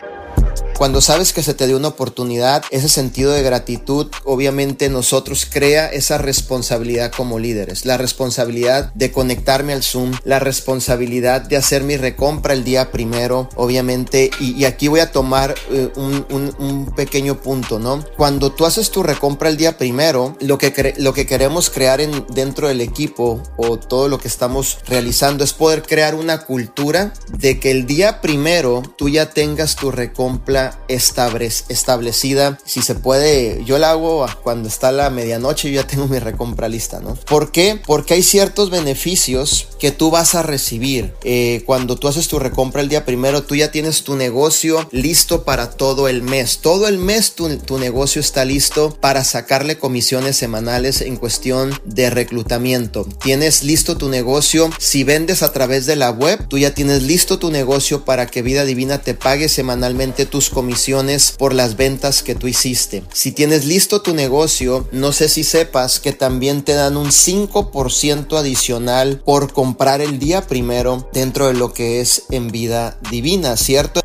Thank. Cuando sabes que se te dio una oportunidad, ese sentido de gratitud obviamente nosotros crea esa responsabilidad como líderes, la responsabilidad de conectarme al Zoom, la responsabilidad de hacer mi recompra el día primero, obviamente, y, aquí voy a tomar eh, un, pequeño punto, ¿no? Cuando tú haces tu recompra el día primero, lo que, lo que queremos crear en, dentro del equipo o todo lo que estamos realizando es poder crear una cultura de que el día primero tú ya tengas tu recompra establecida. Si se puede, yo la hago cuando está la medianoche, yo ya tengo mi recompra lista, ¿no? ¿Por qué? Porque hay ciertos beneficios que tú vas a recibir. Eh, cuando tú haces tu recompra el día primero, tú ya tienes tu negocio listo para todo el mes. Todo el mes tu, tu negocio está listo para sacarle comisiones semanales en cuestión de reclutamiento. Tienes listo tu negocio. Si vendes a través de la web, tú ya tienes listo tu negocio para que Vida Divina te pague semanalmente tus comisiones por las ventas que tú hiciste. Si tienes listo tu negocio, no sé si sepas que también te dan un 5% adicional por comprar el día primero dentro de lo que es en vida divina, ¿cierto?